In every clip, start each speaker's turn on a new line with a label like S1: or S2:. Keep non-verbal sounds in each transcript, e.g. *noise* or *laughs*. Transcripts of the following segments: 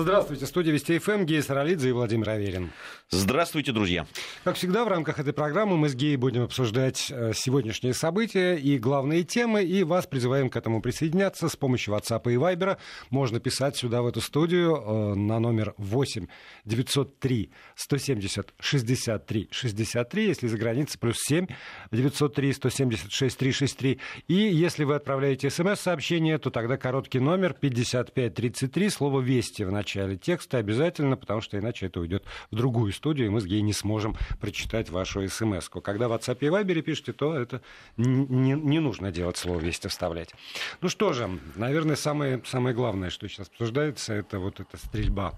S1: Здравствуйте, студия Вести ФМ, Гея Саралидзе и Владимир Аверин.
S2: Здравствуйте, друзья.
S1: Как всегда, в рамках этой программы мы с Геей будем обсуждать э, сегодняшние события и главные темы, и вас призываем к этому присоединяться с помощью WhatsApp и Viber. Можно писать сюда, в эту студию, э, на номер 8 903 170 63 63, если за границей, плюс 7 903 170 6363. И если вы отправляете смс-сообщение, то тогда короткий номер 5533, слово «Вести» в начале текста обязательно, потому что иначе это уйдет в другую студию, и мы с Гей не сможем прочитать вашу смс -ку. Когда в WhatsApp и Viber пишете, то это не, не нужно делать слово «Вести» вставлять. Ну что же, наверное, самое, самое главное, что сейчас обсуждается, это вот эта стрельба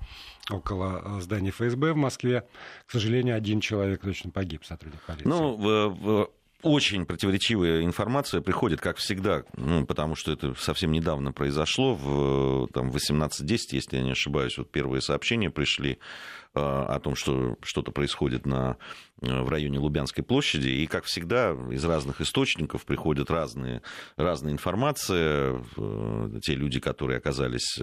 S1: около э, здания ФСБ в Москве. К сожалению, один человек точно погиб, сотрудник полиции.
S2: Ну, очень противоречивая информация приходит, как всегда, ну, потому что это совсем недавно произошло, в там, 18.10, если я не ошибаюсь, вот первые сообщения пришли э, о том, что что-то происходит на, э, в районе Лубянской площади, и, как всегда, из разных источников приходят разные, разные информации, э, те люди, которые оказались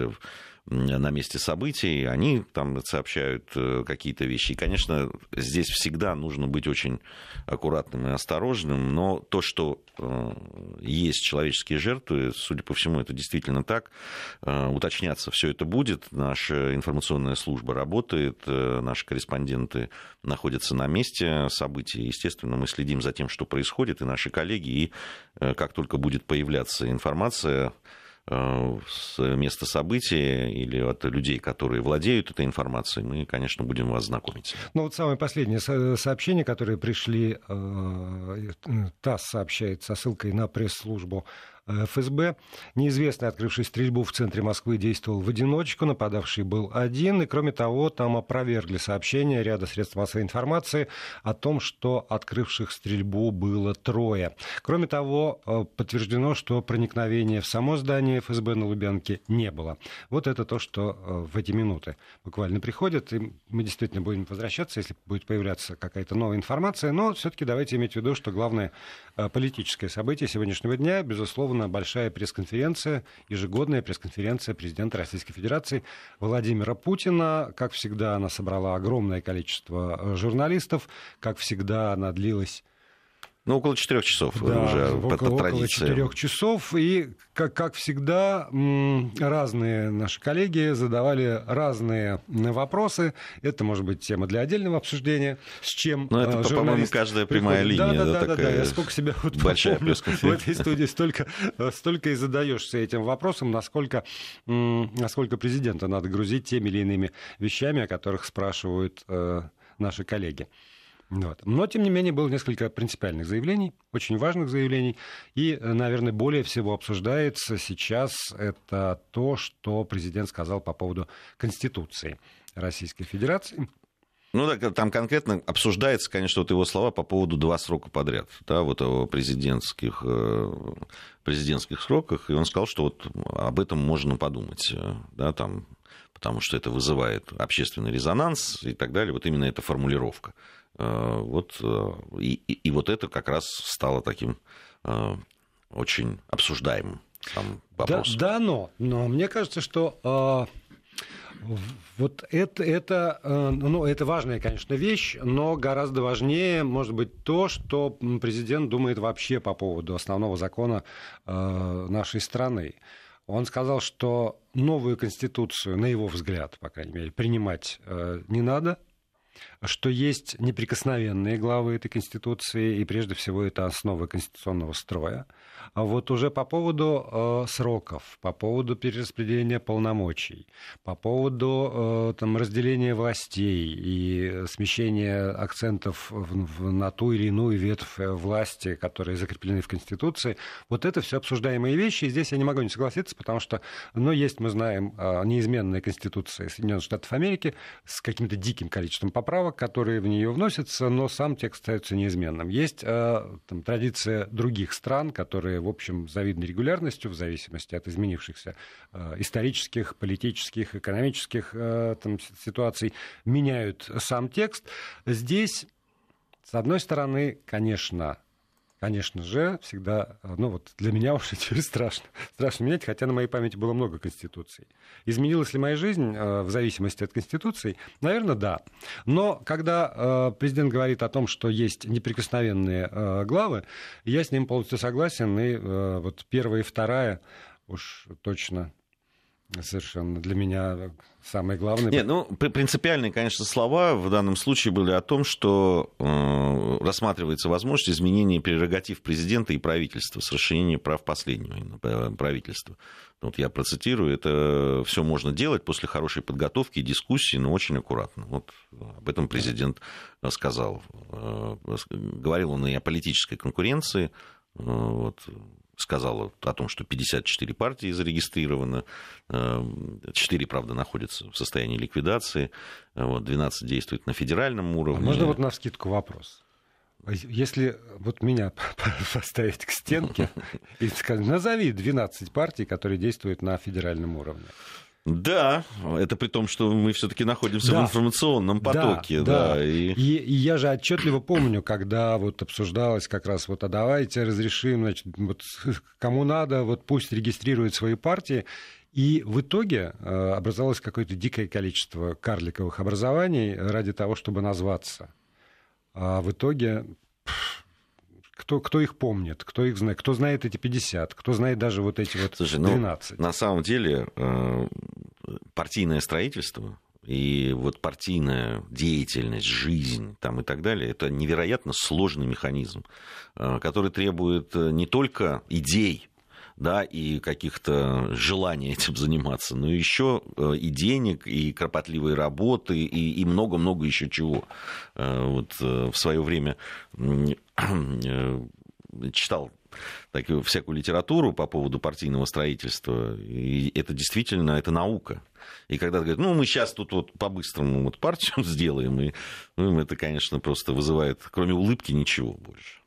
S2: на месте событий, они там сообщают э, какие-то вещи. И, конечно, здесь всегда нужно быть очень аккуратным и осторожным, но то, что есть человеческие жертвы, судя по всему, это действительно так. Уточняться все это будет. Наша информационная служба работает, наши корреспонденты находятся на месте событий. Естественно, мы следим за тем, что происходит, и наши коллеги, и как только будет появляться информация, Э, с места события или от людей, которые владеют этой информацией, мы, конечно, будем вас знакомить.
S1: Ну вот самое последнее сообщение, которое пришли, э, ТАСС сообщает со ссылкой на пресс-службу ФСБ. Неизвестный, открывший стрельбу в центре Москвы, действовал в одиночку, нападавший был один, и кроме того, там опровергли сообщения ряда средств массовой информации о том, что открывших стрельбу было трое. Кроме того, э, подтверждено, что проникновения в само здание ФСБ на Лубянке не было. Вот это то, что э, в эти минуты буквально приходит, и мы действительно будем возвращаться, если будет появляться какая-то новая информация, но все-таки давайте иметь в виду, что главное э, политическое событие сегодняшнего дня, безусловно, организована большая пресс-конференция, ежегодная пресс-конференция президента Российской Федерации Владимира Путина. Как всегда, она собрала огромное количество э, журналистов. Как всегда, она длилась
S2: ну, около четырех часов да, уже
S1: около, по, по традиции. Около четырех часов. И, как, как всегда, разные наши коллеги задавали разные вопросы. Это, может быть, тема для отдельного обсуждения. С чем
S2: Ну, это, по-моему, каждая прямая приходит. линия.
S1: Да, да, да, да, да. Я сколько себя вот большая помню, в этой студии столько, столько и задаешься этим вопросом, насколько, насколько президента надо грузить теми или иными вещами, о которых спрашивают э, наши коллеги. Вот. Но, тем не менее, было несколько принципиальных заявлений, очень важных заявлений. И, наверное, более всего обсуждается сейчас это то, что президент сказал по поводу Конституции Российской Федерации.
S2: Ну, так, там конкретно обсуждается, конечно, вот его слова по поводу два срока подряд, да, вот о президентских, э, президентских сроках, и он сказал, что вот об этом можно подумать, э, да, там, потому что это вызывает общественный резонанс и так далее, вот именно эта формулировка. Э, вот, э, и, и, и вот это как раз стало таким э, очень обсуждаемым там,
S1: вопросом. Да, да, но, но мне кажется, что вот это, это, ну, это важная, конечно, вещь, но гораздо важнее, может быть, то, что президент думает вообще по поводу основного закона нашей страны. Он сказал, что новую конституцию, на его взгляд, по крайней мере, принимать не надо, что есть неприкосновенные главы этой Конституции, и прежде всего это основы конституционного строя. А вот уже по поводу э, сроков, по поводу перераспределения полномочий, по поводу э, там, разделения властей и смещения акцентов в, в, на ту или иную ветвь власти, которые закреплены в Конституции, вот это все обсуждаемые вещи, и здесь я не могу не согласиться, потому что, ну, есть, мы знаем, э, неизменная Конституция Соединенных Штатов Америки с каким-то диким количеством поправок, которые в нее вносятся, но сам текст остается неизменным. Есть э, там, традиция других стран, которые в общем, завидной регулярностью, в зависимости от изменившихся э, исторических, политических, экономических э, там, ситуаций, меняют сам текст. Здесь, с одной стороны, конечно, конечно же, всегда, ну вот для меня *laughs* уже теперь страшно, страшно менять, хотя на моей памяти было много конституций. Изменилась ли моя жизнь э, в зависимости от конституций? Наверное, да. Но когда э, президент говорит о том, что есть неприкосновенные э, главы, я с ним полностью согласен, и вот первая и вторая уж точно совершенно для меня самое главное.
S2: Нет, ну, принципиальные, конечно, слова в данном случае были о том, что э, рассматривается возможность изменения прерогатив президента и правительства с расширением прав последнего э, правительства. Вот я процитирую, это все можно делать после хорошей подготовки и дискуссии, но очень аккуратно. Вот об этом президент сказал. Э, говорил он и о политической конкуренции, э, вот, сказала о том, что 54 партии зарегистрировано, 4, правда, находятся в состоянии ликвидации, вот, 12 действуют на федеральном а уровне. А
S1: можно вот на вскидку вопрос? Если вот меня *laughs* поставить к стенке *laughs* и сказать, назови 12 партий, которые действуют на федеральном уровне.
S2: Да, это при том, что мы все-таки находимся да. в информационном потоке.
S1: Да, да. да. И... И, и я же отчетливо помню, когда вот обсуждалось как раз вот, а давайте разрешим, значит, вот, *laughs* кому надо, вот пусть регистрируют свои партии. И в итоге э, образовалось какое-то дикое количество карликовых образований ради того, чтобы назваться. А в итоге кто, кто их помнит, кто их знает, кто знает эти 50, кто знает даже вот эти вот Слушай, 12.
S2: Ну, на самом деле э, партийное строительство и вот партийная деятельность, жизнь там и так далее, это невероятно сложный механизм, э, который требует э, не только идей, да, и каких-то желаний этим *laughs* заниматься, но еще и денег, и кропотливой работы, и много-много еще чего. Вот в свое время *clears throat* читал такую всякую литературу по поводу партийного строительства, и это действительно, это наука. И когда говорят, ну, мы сейчас тут вот по-быстрому вот партию *laughs* сделаем, и ну, это, конечно, просто вызывает, кроме улыбки, ничего больше.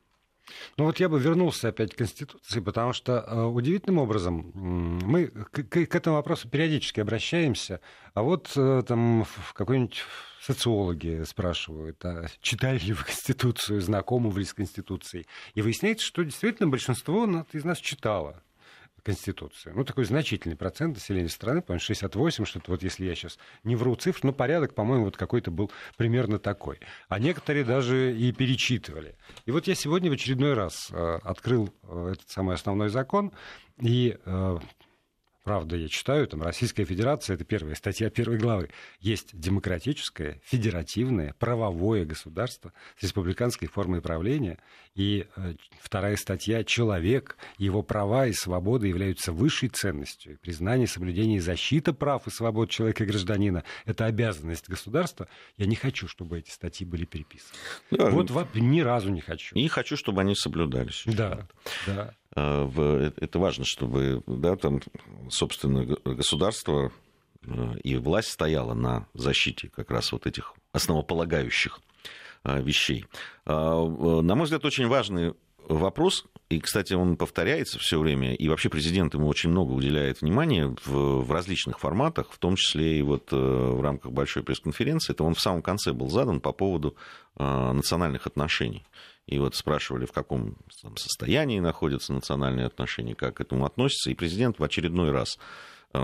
S1: Ну вот я бы вернулся опять к Конституции, потому что э, удивительным образом мы к, к этому вопросу периодически обращаемся, а вот э, там в какой-нибудь социологи спрашивают, а читали ли вы Конституцию, знакомы ли с Конституцией. И выясняется, что действительно большинство из нас читало. Конституцию. Ну, такой значительный процент населения страны, по-моему, 68, что-то вот если я сейчас не вру цифр, но порядок, по-моему, вот какой-то был примерно такой. А некоторые даже и перечитывали. И вот я сегодня в очередной раз э, открыл э, этот самый основной закон и э, Правда, я читаю, там Российская Федерация, это первая статья первой главы, есть демократическое, федеративное, правовое государство с республиканской формой правления. И э, вторая статья «Человек, его права и свободы являются высшей ценностью. И признание, соблюдение и защита прав и свобод человека и гражданина – это обязанность государства». Я не хочу, чтобы эти статьи были переписаны. Да, вот ни разу не хочу.
S2: И хочу, чтобы они соблюдались.
S1: Да, да.
S2: А, э, это важно, чтобы да, там, собственно, государство э, и власть стояла на защите как раз вот этих основополагающих а, вещей. А, на мой взгляд, очень важный вопрос, и, кстати, он повторяется все время, и вообще президент ему очень много уделяет внимания в, в различных форматах, в том числе и вот э, в рамках большой пресс-конференции. Это он в самом конце был задан по поводу национальных отношений. И вот спрашивали, в каком состоянии находятся национальные отношения, как к этому относятся. И президент в очередной раз э,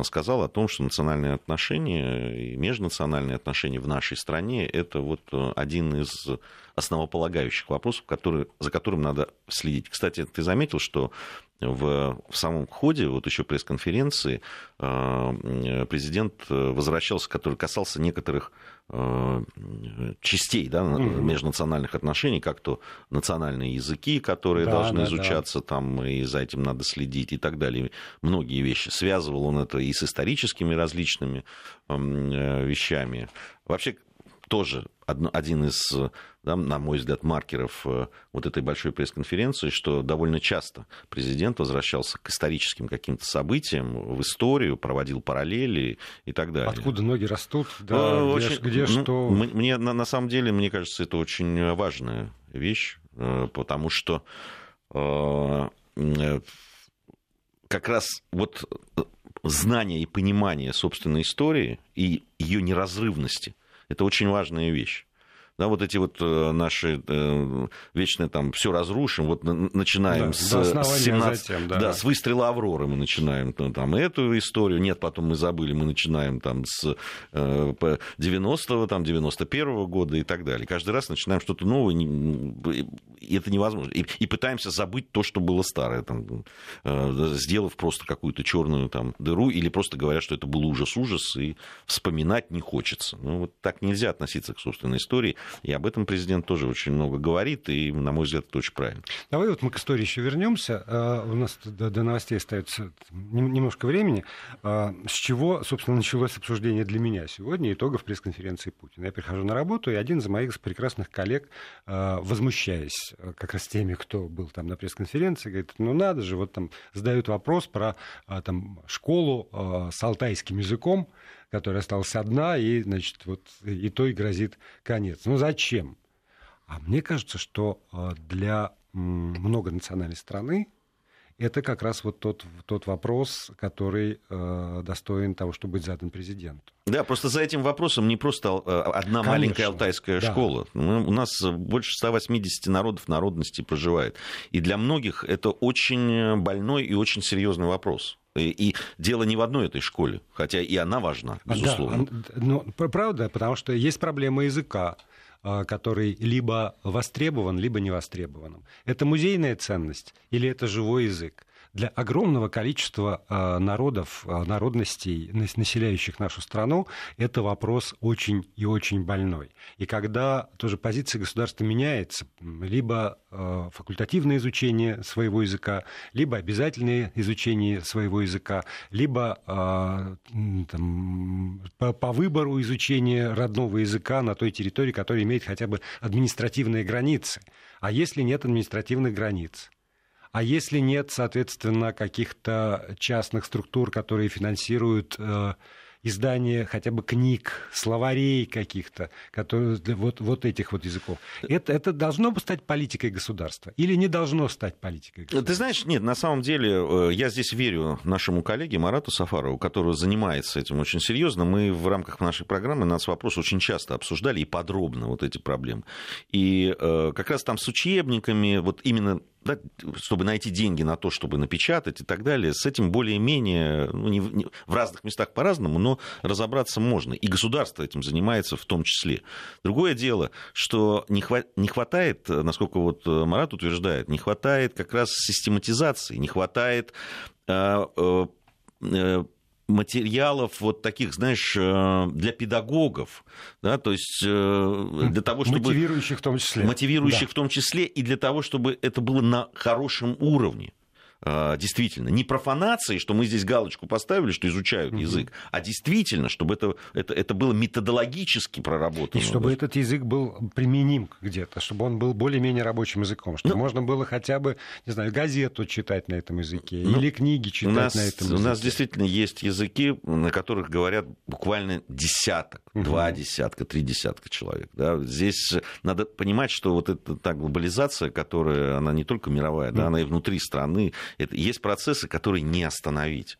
S2: сказал о том, что национальные отношения и межнациональные отношения в нашей стране это вот э, один из основополагающих вопросов, который, за которым надо следить. Кстати, ты заметил, что в, в самом ходе вот еще пресс-конференции э, президент возвращался, который касался некоторых Э, частей да, угу. межнациональных отношений, как то национальные языки, которые да, должны да, изучаться, да. там, и за этим надо следить и так далее. Многие вещи. Связывал он это и с историческими различными э, вещами. Вообще, тоже один из, да, на мой взгляд, маркеров э, вот этой большой пресс-конференции, что довольно часто президент возвращался к историческим каким-то событиям, в историю, проводил параллели и так далее.
S1: Откуда ноги растут, да, э, где, очень, где ну, что...
S2: Мне, на, на самом деле, мне кажется, это очень важная вещь, э, потому что как раз вот знание и понимание собственной истории и ее неразрывности – это очень важная вещь. Да, вот эти вот э, наши э, вечные там все разрушим, вот начинаем да, с, 17, затем, да. Да, с выстрела Авроры мы начинаем ну, там эту историю, нет, потом мы забыли, мы начинаем там с э, 90-го, там 91-го года и так далее. Каждый раз начинаем что-то новое, и это невозможно. И, и пытаемся забыть то, что было старое, там, э, сделав просто какую-то черную там дыру, или просто говорят, что это был ужас-ужас, и вспоминать не хочется. Ну, вот так нельзя относиться к собственной истории. И об этом президент тоже очень много говорит, и, на мой взгляд, это очень правильно.
S1: Давай вот мы к истории еще вернемся. А, у нас до, новостей остается немножко времени. А, с чего, собственно, началось обсуждение для меня сегодня итогов пресс-конференции Путина? Я прихожу на работу, и один из моих прекрасных коллег, а, возмущаясь как раз теми, кто был там на пресс-конференции, говорит, ну надо же, вот там задают вопрос про там, школу с алтайским языком, которая осталась одна, и, значит, вот и той грозит конец. Ну зачем? А мне кажется, что э, для многонациональной страны это как раз вот тот, тот вопрос, который э, достоин того, чтобы быть задан президенту.
S2: Да, просто за этим вопросом не просто э, одна Конечно, маленькая алтайская да. школа. Мы, у нас больше 180 народов, народностей проживает. И для многих это очень больной и очень серьезный вопрос. И дело не в одной этой школе, хотя и она важна, безусловно.
S1: Да, ну, правда, потому что есть проблема языка а, который либо востребован, либо не востребован. Это музейная ценность или это живой язык? Для огромного количества а, народов, а, народностей, населяющих нашу страну, это вопрос очень и очень больной. И когда тоже позиция государства меняется, либо а, факультативное изучение своего языка, либо обязательное изучение своего языка, либо там, по, по выбору изучения родного языка на той территории, которая имеет хотя бы административные границы. А если нет административных границ? А если нет, соответственно, каких-то частных структур, которые финансируют э, издание хотя бы книг, словарей каких-то, которые, вот, вот этих вот языков. Это, это должно бы стать политикой государства или не должно стать политикой государства?
S2: Ты знаешь, нет, на самом деле э, я здесь верю нашему коллеге Марату Сафарову, который занимается этим очень серьезно. Мы в рамках нашей программы «Нас вопрос» очень часто обсуждали и подробно вот эти проблемы. И э, как раз там с учебниками, вот именно да, чтобы найти деньги на то, чтобы напечатать и так далее, с этим более-менее, ну, не, не, в разных местах по-разному, но разобраться можно. И государство этим занимается в том числе. Другое дело, что не, хва- не хватает, насколько вот Марат утверждает, не хватает как раз систематизации, не хватает э, э, материалов вот таких, знаешь, э, для педагогов, да, то есть э, для того, чтобы...
S1: Мотивирующих в том числе.
S2: Мотивирующих да. в том числе и для того, чтобы это было на хорошем уровне. А, действительно, не профанации, что мы здесь галочку поставили, что изучают угу. язык, а действительно, чтобы это, это, это было методологически проработано.
S1: И чтобы этот язык был применим где-то, чтобы он был более-менее рабочим языком, чтобы ну, можно было хотя бы, не знаю, газету читать на этом языке ну, или книги читать нас, на этом языке.
S2: У нас действительно есть языки, на которых говорят буквально десяток, угу. два десятка, три десятка человек. Да? Здесь надо понимать, что вот эта та глобализация, которая, она не только мировая, да, она и внутри страны, это, есть процессы, которые не остановить,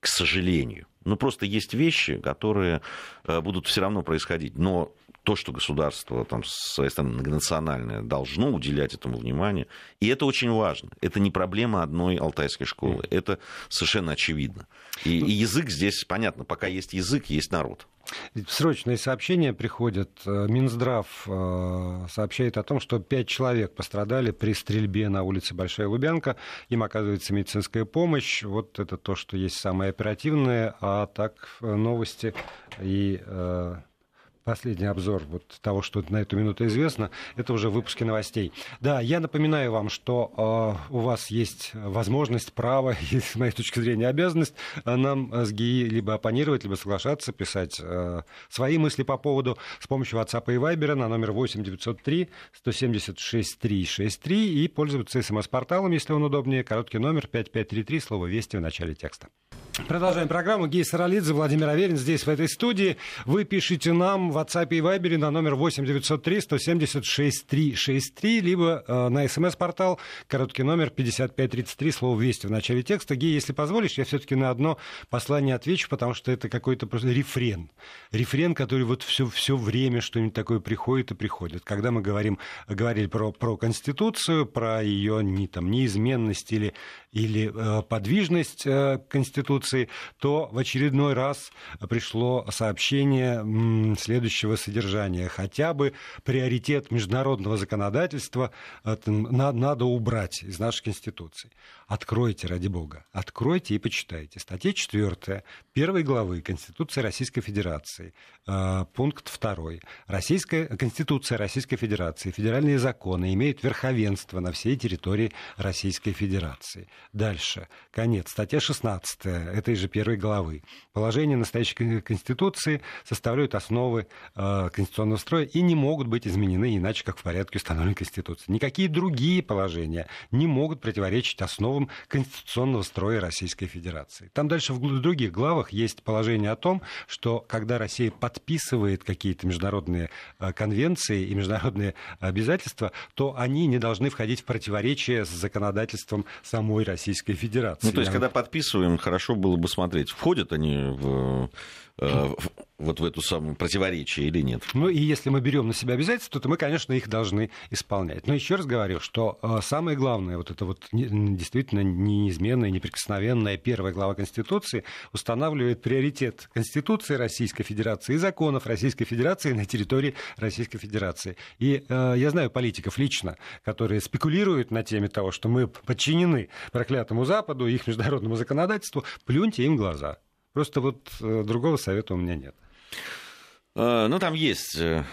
S2: к сожалению. Ну, просто есть вещи, которые э, будут все равно происходить. Но то, что государство там, с своей стороны многонациональное должно уделять этому внимание. И это очень важно. Это не проблема одной алтайской школы. Это совершенно очевидно. И, и язык здесь, понятно, пока есть язык, есть народ.
S1: Срочные сообщения приходят. Э, Минздрав э, сообщает о том, что пять человек пострадали при стрельбе на улице Большая Лубянка. Им оказывается медицинская помощь. Вот это то, что есть самое оперативное. А так э, новости и последний обзор вот того, что на эту минуту известно, это уже выпуски новостей. Да, я напоминаю вам, что э, у вас есть возможность, право *laughs* и, с моей точки зрения, обязанность э, нам с ГИИ либо оппонировать, либо соглашаться, писать э, свои мысли по поводу с помощью WhatsApp и Viber на номер 8 903 176 363 и пользоваться смс-порталом, если он удобнее, короткий номер 5533, слово «Вести» в начале текста. Продолжаем программу. Гей Саралидзе, Владимир Аверин здесь, в этой студии. Вы пишите нам в WhatsApp и Viber на номер 8903 170 6363, либо э, на смс-портал, короткий номер 5533, слово «Вести» в начале текста. Гей, если позволишь, я все-таки на одно послание отвечу, потому что это какой-то просто рефрен. Рефрен, который вот все, все время что-нибудь такое приходит и приходит. Когда мы говорим, говорили про, про Конституцию, про ее не, там, неизменность или, или э, подвижность э, Конституции, то в очередной раз пришло сообщение следующего содержания. Хотя бы приоритет международного законодательства это, надо, убрать из нашей Конституции. Откройте, ради бога, откройте и почитайте. Статья 4 первой главы Конституции Российской Федерации, э, пункт 2. Российская, Конституция Российской Федерации, федеральные законы имеют верховенство на всей территории Российской Федерации. Дальше, конец, статья 16 этой же первой главы. Положения настоящей Конституции составляют основы э, конституционного строя и не могут быть изменены иначе, как в порядке установленной Конституции. Никакие другие положения не могут противоречить основам конституционного строя Российской Федерации. Там дальше в других главах есть положение о том, что когда Россия подписывает какие-то международные э, конвенции и международные обязательства, то они не должны входить в противоречие с законодательством самой Российской Федерации.
S2: Ну, то есть, когда подписываем, хорошо было бы смотреть, входят они в вот в эту самую противоречие или нет.
S1: Ну и если мы берем на себя обязательства, то мы, конечно, их должны исполнять. Но еще раз говорю, что э, самое главное, вот это вот действительно неизменная, неприкосновенная первая глава Конституции устанавливает приоритет Конституции Российской Федерации и законов Российской Федерации на территории Российской Федерации. И э, я знаю политиков лично, которые спекулируют на теме того, что мы подчинены проклятому Западу, их международному законодательству, плюньте им глаза. Просто вот э, другого совета у меня нет.
S2: А, ну, там есть э,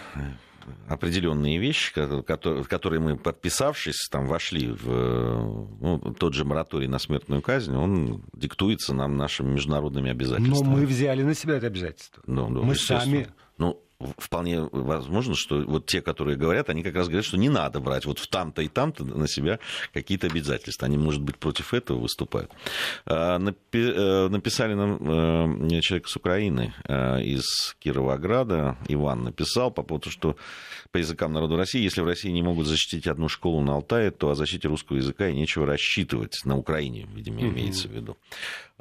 S2: определенные вещи, которые мы, подписавшись, там вошли в ну, тот же мораторий на смертную казнь, он диктуется нам нашими международными обязательствами.
S1: Но мы взяли на себя это обязательство.
S2: Да, да,
S1: мы сами
S2: ну, вполне возможно, что вот те, которые говорят, они как раз говорят, что не надо брать вот в там-то и там-то на себя какие-то обязательства. Они, может быть, против этого выступают. А, э, написали нам э, человек с Украины, э, из Кировограда, Иван написал по поводу, что по языкам народа России, если в России не могут защитить одну школу на Алтае, то о защите русского языка и нечего рассчитывать на Украине, видимо, имеется в виду.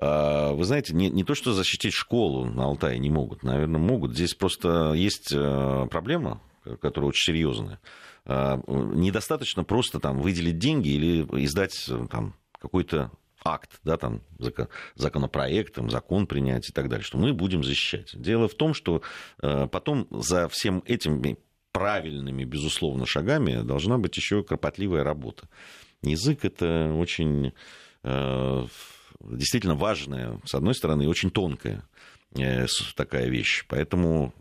S2: А, вы знаете, не, не то, что защитить школу на Алтае не могут, наверное, могут. Здесь просто есть э, проблема, которая очень серьезная. А, недостаточно просто там выделить деньги или издать э, там, какой-то акт, да, там, законопроект, там, закон принять и так далее, что мы будем защищать. Дело в том, что э, потом за всем этим правильными, безусловно, шагами должна быть еще кропотливая работа. Язык это очень действительно важная, с одной стороны, и очень тонкая э, такая вещь. Поэтому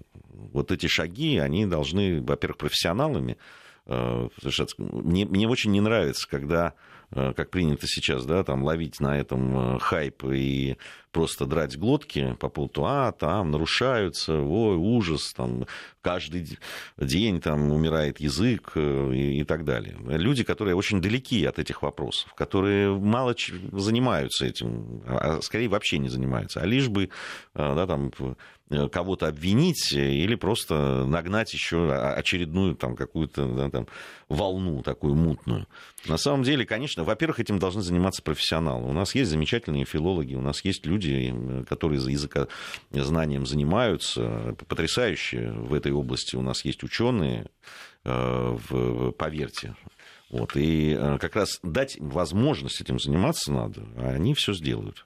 S2: вот эти шаги, они должны, во-первых, профессионалами э, совершаться. Мне, мне очень не нравится, когда Э, как принято сейчас, да, там ловить на этом хайп и просто драть глотки по поводу, а, там нарушаются, ой, ужас, там каждый день там умирает язык э, и, и так далее. Люди, которые очень далеки от этих вопросов, которые мало занимаются этим, а скорее вообще не занимаются, а лишь бы, да, там кого-то обвинить или просто нагнать еще очередную там какую-то да, там, волну такую мутную. На самом деле, конечно, во-первых, этим должны заниматься профессионалы. У нас есть замечательные филологи, у нас есть люди, которые за языкознанием занимаются, потрясающие в этой области. У нас есть ученые, э, поверьте. Вот. И э, как раз дать возможность этим заниматься надо, а они все сделают.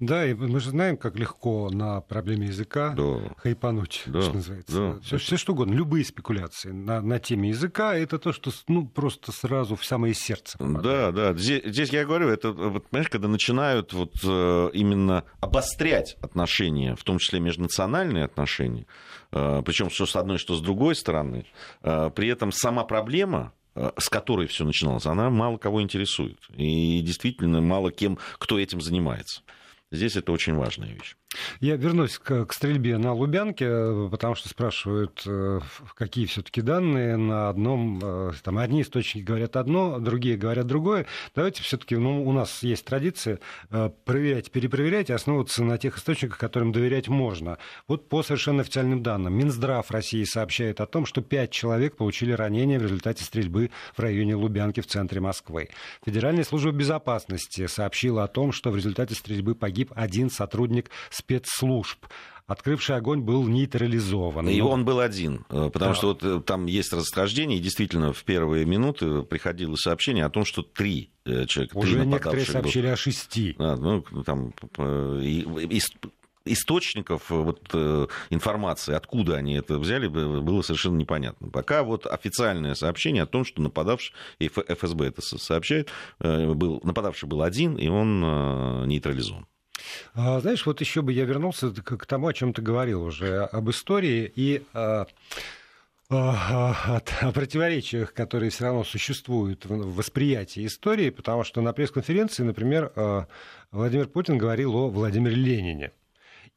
S1: Да, и мы же знаем, как легко на проблеме языка да. хайпануть, да. что называется. Да. Все, все что угодно, любые спекуляции на, на теме языка, это то, что ну, просто сразу в самое сердце
S2: попадает. Да, да. Здесь, здесь я говорю, это, вот, понимаешь, когда начинают вот, э, именно обострять отношения, в том числе межнациональные отношения, э, причем что с одной, что с другой стороны, э, при этом сама проблема с которой все начиналось, она мало кого интересует. И действительно мало кем, кто этим занимается. Здесь это очень важная вещь.
S1: Я вернусь к, к стрельбе на Лубянке, потому что спрашивают, э, какие все-таки данные на одном. Э, там одни источники говорят одно, другие говорят другое. Давайте все-таки, ну, у нас есть традиция э, проверять, перепроверять и основываться на тех источниках, которым доверять можно. Вот по совершенно официальным данным. Минздрав России сообщает о том, что пять человек получили ранения в результате стрельбы в районе Лубянки в центре Москвы. Федеральная служба безопасности сообщила о том, что в результате стрельбы погиб один сотрудник спецслужб открывший огонь был нейтрализован.
S2: И он был один, э, потому да. что вот э, там есть расхождение, и действительно в первые минуты приходило сообщение о том, что три э, человека.
S1: Уже три некоторые сообщили был. о шести.
S2: А, ну, там, и, и, источников вот, информации, откуда они это взяли, было совершенно непонятно. Пока вот официальное сообщение о том, что нападавший, ФСБ это сообщает, был, нападавший был один, и он нейтрализован.
S1: А, знаешь, вот еще бы я вернулся к тому, о чем ты говорил уже, об истории и а, а, о противоречиях, которые все равно существуют в восприятии истории, потому что на пресс-конференции, например, Владимир Путин говорил о Владимире Ленине.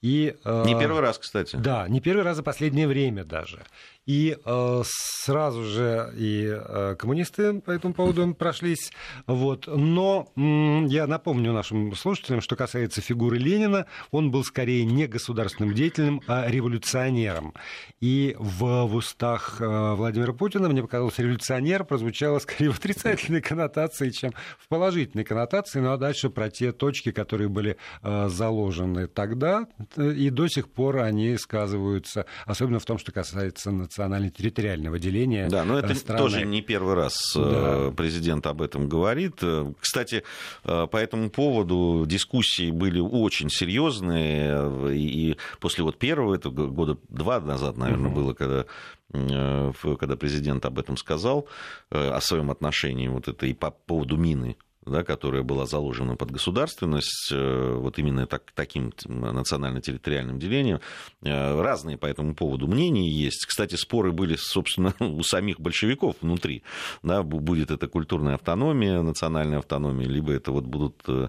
S2: И, не первый раз, кстати.
S1: Да, не первый раз за последнее время даже. И э, сразу же и э, коммунисты по этому поводу прошлись. Вот. Но э, я напомню нашим слушателям, что касается фигуры Ленина, он был скорее не государственным деятелем, а революционером. И в, в устах э, Владимира Путина, мне показалось, революционер прозвучало скорее в отрицательной *laughs* коннотации, чем в положительной коннотации. Ну а дальше про те точки, которые были э, заложены тогда, э, и до сих пор они сказываются, особенно в том, что касается национального национально-территориального деления
S2: Да, но это страны. тоже не первый раз э, да. президент об этом говорит. Э, кстати, э, по этому поводу дискуссии были очень серьезные, и после вот первого, это года два назад, наверное, угу. было, когда когда президент об этом сказал, о своем отношении вот это и по поводу мины да, которая была заложена под государственность, э, вот именно так, таким национально-территориальным делением. Э, разные по этому поводу мнения есть. Кстати, споры были, собственно, *laughs* у самих большевиков внутри. Да, будет это культурная автономия, национальная автономия, либо это вот будут э,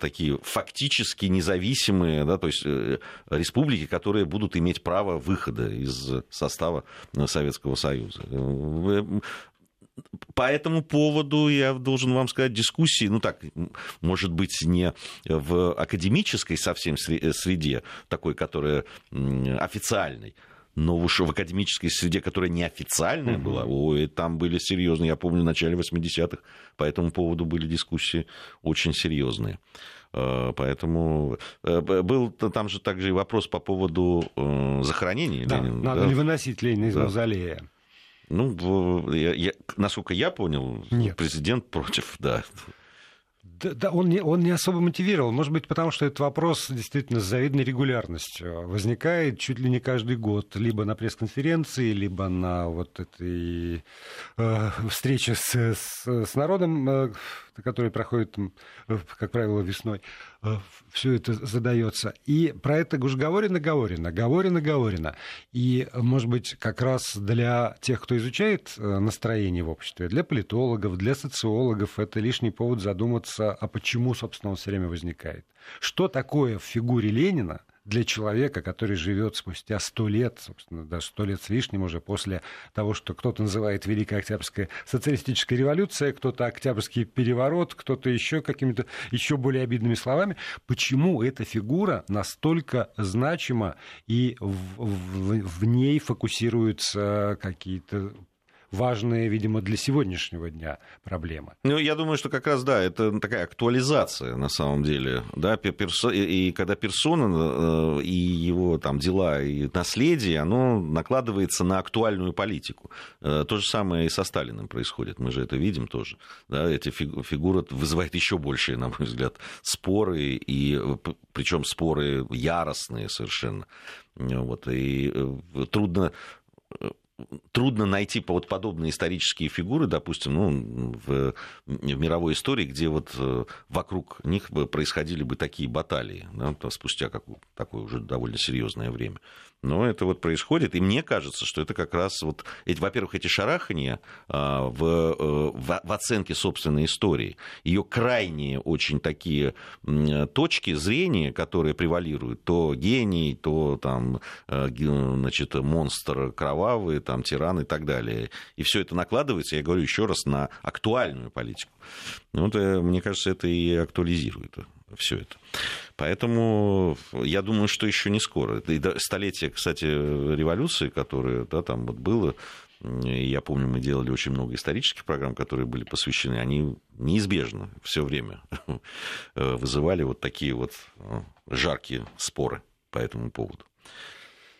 S2: такие фактически независимые, да, то есть республики, которые будут иметь право выхода из состава Советского Союза по этому поводу я должен вам сказать, дискуссии, ну так, может быть, не в академической совсем среде, такой, которая официальной, но уж в академической среде, которая неофициальная была, ой, там были серьезные, я помню, в начале 80-х по этому поводу были дискуссии очень серьезные. Э, поэтому э, был там же также и вопрос по поводу э, захоронения
S1: да, Ленина. Надо да? ли выносить Ленина из да. мавзолея?
S2: Ну, я, я, насколько я понял, Нет. президент против, да.
S1: Да, да он, не, он не особо мотивировал. Может быть, потому что этот вопрос действительно с завидной регулярностью возникает чуть ли не каждый год. Либо на пресс-конференции, либо на вот этой э, встрече с, с, с народом, э, который проходит, как правило, весной. Э, Все это задается. И про это уж говорено, говорено, говорено, говорено. И, может быть, как раз для тех, кто изучает э, настроение в обществе, для политологов, для социологов, это лишний повод задуматься, а почему, собственно, он все время возникает. Что такое в фигуре Ленина – для человека, который живет спустя сто лет, собственно, даже сто лет с лишним уже после того, что кто-то называет Великая Октябрьская социалистическая революция, кто-то Октябрьский переворот, кто-то еще какими-то еще более обидными словами, почему эта фигура настолько значима и в, в, в ней фокусируются какие-то важные, видимо, для сегодняшнего дня проблемы.
S2: Ну, я думаю, что как раз, да, это такая актуализация на самом деле, да, персо... и когда персона э, и его там дела и наследие, оно накладывается на актуальную политику. Э, то же самое и со Сталиным происходит, мы же это видим тоже, да, эти фигуры вызывают еще большие, на мой взгляд, споры, и причем споры яростные совершенно. Вот, и э, трудно трудно найти вот подобные исторические фигуры, допустим, ну, в, в мировой истории, где вот э, вокруг них бы происходили бы такие баталии, да, спустя как, такое уже довольно серьезное время. Но это вот происходит, и мне кажется, что это как раз вот, эти, во-первых, эти шарахания а, в, э, в, в оценке собственной истории, ее крайние очень такие точки зрения, которые превалируют, то гений, то там, э, значит, монстр кровавый, там, тиран и так далее. И все это накладывается, я говорю еще раз, на актуальную политику. Вот, э, мне кажется, это и актуализирует все это. Поэтому я думаю, что еще не скоро. И столетие, кстати, революции, которое да, там вот было, я помню, мы делали очень много исторических программ, которые были посвящены, они неизбежно все время вызывали вот такие вот э, жаркие споры по этому поводу.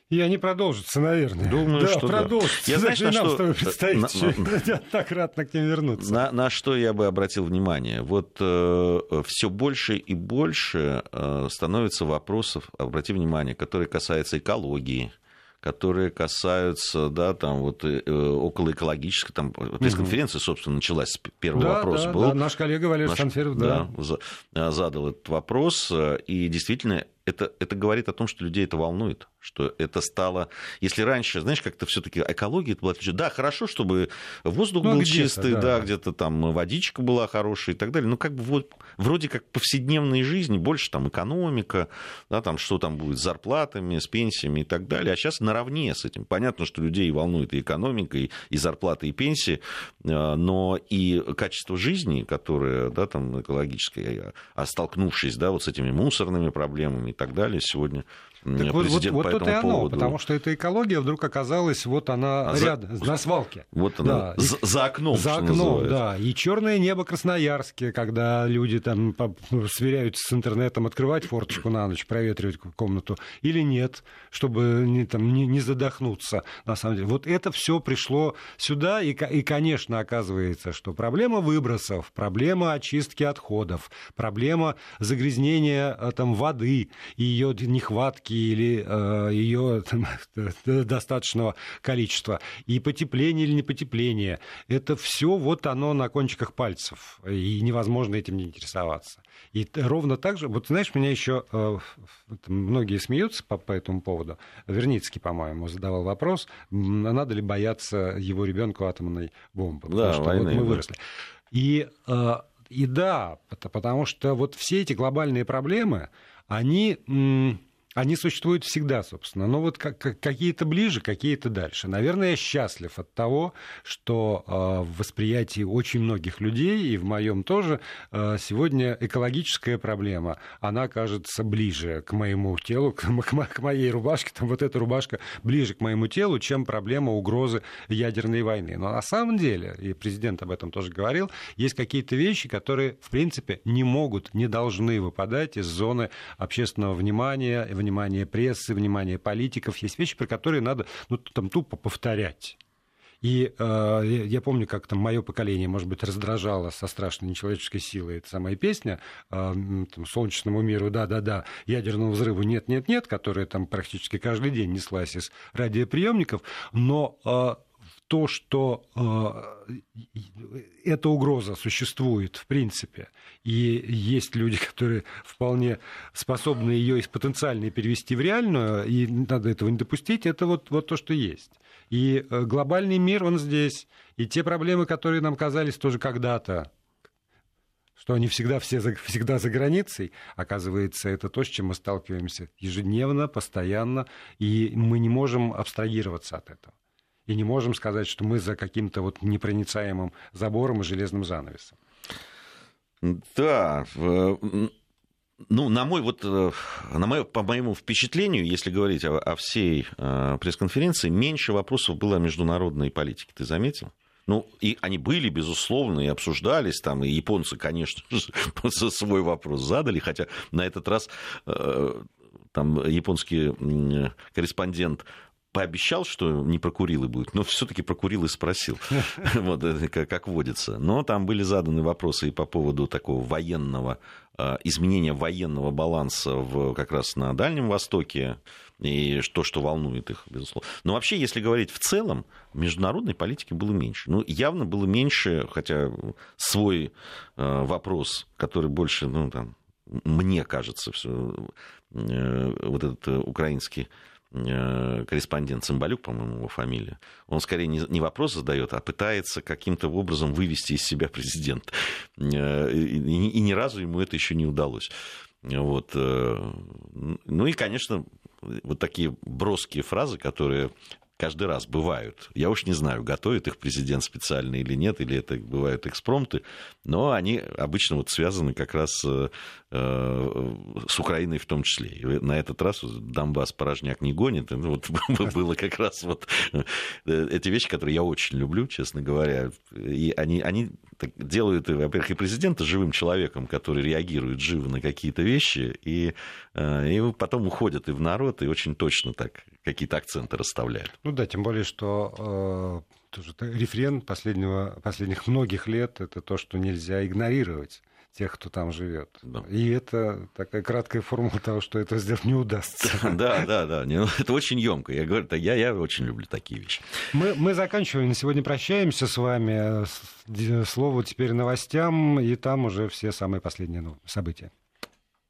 S1: И они продолжатся, наверное.
S2: Думаю,
S1: да,
S2: что
S1: продолжатся.
S2: Да. Я знаю,
S1: нам
S2: что...
S1: с тобой представить, на, что на... *laughs* неоднократно к ним вернуться.
S2: На, на что я бы обратил внимание? Вот э, все больше и больше э, становится вопросов, обрати внимание, которые касаются экологии, которые касаются, да, там вот э, около экологической, там пресс-конференция, собственно, началась, первый
S1: да,
S2: вопрос
S1: да,
S2: был.
S1: Да, наш коллега Валерий наш, Санферов, да.
S2: да. Задал этот вопрос, э, и действительно это, это говорит о том, что людей это волнует, что это стало... Если раньше, знаешь, как-то все таки экология это была отлична. Да, хорошо, чтобы воздух ну, был чистый, да, да где-то там водичка была хорошая и так далее, но как бы вот вроде как повседневной жизни больше там экономика, да, там что там будет с зарплатами, с пенсиями и так далее, а сейчас наравне с этим. Понятно, что людей волнует и экономика, и, и зарплаты, и пенсии, э, но и качество жизни, которое, да, там экологическое, а столкнувшись, да, вот с этими мусорными проблемами так далее сегодня
S1: так вот, вот, вот это и оно, поводу... потому что эта экология вдруг оказалась, вот она а рядом, за... на свалке.
S2: Вот она, да. за, за окном,
S1: За окном, да. И черное небо Красноярске, когда люди там сверяются с интернетом, открывать форточку на ночь, проветривать комнату или нет, чтобы не, там, не, не задохнуться, на самом деле. Вот это все пришло сюда, и, и, конечно, оказывается, что проблема выбросов, проблема очистки отходов, проблема загрязнения э, там, воды и ее нехватки или э, ее там, *laughs* достаточного количества, и потепление или не потепление. Это все вот оно на кончиках пальцев, и невозможно этим не интересоваться. И ровно так же, вот знаешь, меня еще э, многие смеются по, по этому поводу. Верницкий, по-моему, задавал вопрос, надо ли бояться его ребенку атомной бомбы,
S2: да, потому что войны,
S1: вот мы выросли. И, э, и да, потому что вот все эти глобальные проблемы, они они существуют всегда, собственно. Но вот как, какие-то ближе, какие-то дальше. Наверное, я счастлив от того, что э, в восприятии очень многих людей, и в моем тоже, э, сегодня экологическая проблема, она кажется ближе к моему телу, к моей рубашке. Там вот эта рубашка ближе к моему телу, чем проблема угрозы ядерной войны. Но на самом деле, и президент об этом тоже говорил, есть какие-то вещи, которые, в принципе, не могут, не должны выпадать из зоны общественного внимания, внимание прессы, внимание политиков. Есть вещи, про которые надо ну, там, тупо повторять. И э, я помню, как там мое поколение, может быть, раздражало со страшной нечеловеческой силой эта самая песня э, там, «Солнечному миру, да-да-да», «Ядерному взрыву нет-нет-нет», которая там практически каждый день неслась из радиоприемников, но э, то, что э, эта угроза существует в принципе, и есть люди, которые вполне способны ее из потенциальной перевести в реальную, и надо этого не допустить, это вот, вот то, что есть. И э, глобальный мир, он здесь, и те проблемы, которые нам казались тоже когда-то, что они всегда, все, всегда за границей, оказывается, это то, с чем мы сталкиваемся ежедневно, постоянно, и мы не можем абстрагироваться от этого и не можем сказать, что мы за каким-то вот непроницаемым забором и железным занавесом.
S2: Да, ну, на мой, вот, э, на мое, по моему впечатлению, если говорить о, о всей э, пресс-конференции, меньше вопросов было о международной политике. Ты заметил? Ну, и они были, безусловно, и обсуждались там, и японцы, конечно *laughs* же, свой вопрос задали, хотя на этот раз э, там японский корреспондент пообещал, что не про Курилы будет, но все-таки про Курилы спросил, *laughs* вот, как водится. Но там были заданы вопросы и по поводу такого военного, изменения военного баланса в, как раз на Дальнем Востоке, и то, что волнует их, безусловно. Но вообще, если говорить в целом, международной политики было меньше. Ну, явно было меньше, хотя свой вопрос, который больше, ну, там, мне кажется, все, э, вот этот э, украинский э, корреспондент Цымбалюк, по-моему, его фамилия, он скорее не, вопрос задает, а пытается каким-то образом вывести из себя президента. И, и, ни разу ему это еще не удалось. Вот. Ну и, конечно, вот такие броские фразы, которые каждый раз бывают. Я уж не знаю, готовит их президент специально или нет, или это бывают экспромты, но они обычно вот связаны как раз э, с Украиной в том числе. И на этот раз Донбасс порожняк не гонит. Ну, вот *laughs* было как раз вот э, эти вещи, которые я очень люблю, честно говоря. И они, они делают, во-первых, и президента живым человеком, который реагирует живо на какие-то вещи, и, э, и потом уходят и в народ, и очень точно так какие-то акценты расставляют.
S1: Ну да, тем более, что э, тоже рефрен последнего, последних многих лет это то, что нельзя игнорировать тех, кто там живет. Да. И это такая краткая формула того, что это сделать не удастся. *laughs*
S2: Да, да, да. Ну, это очень емко. Я говорю, я, я очень люблю такие вещи.
S1: Мы, мы заканчиваем. На сегодня прощаемся с вами. Слово теперь новостям, и там уже все самые последние события.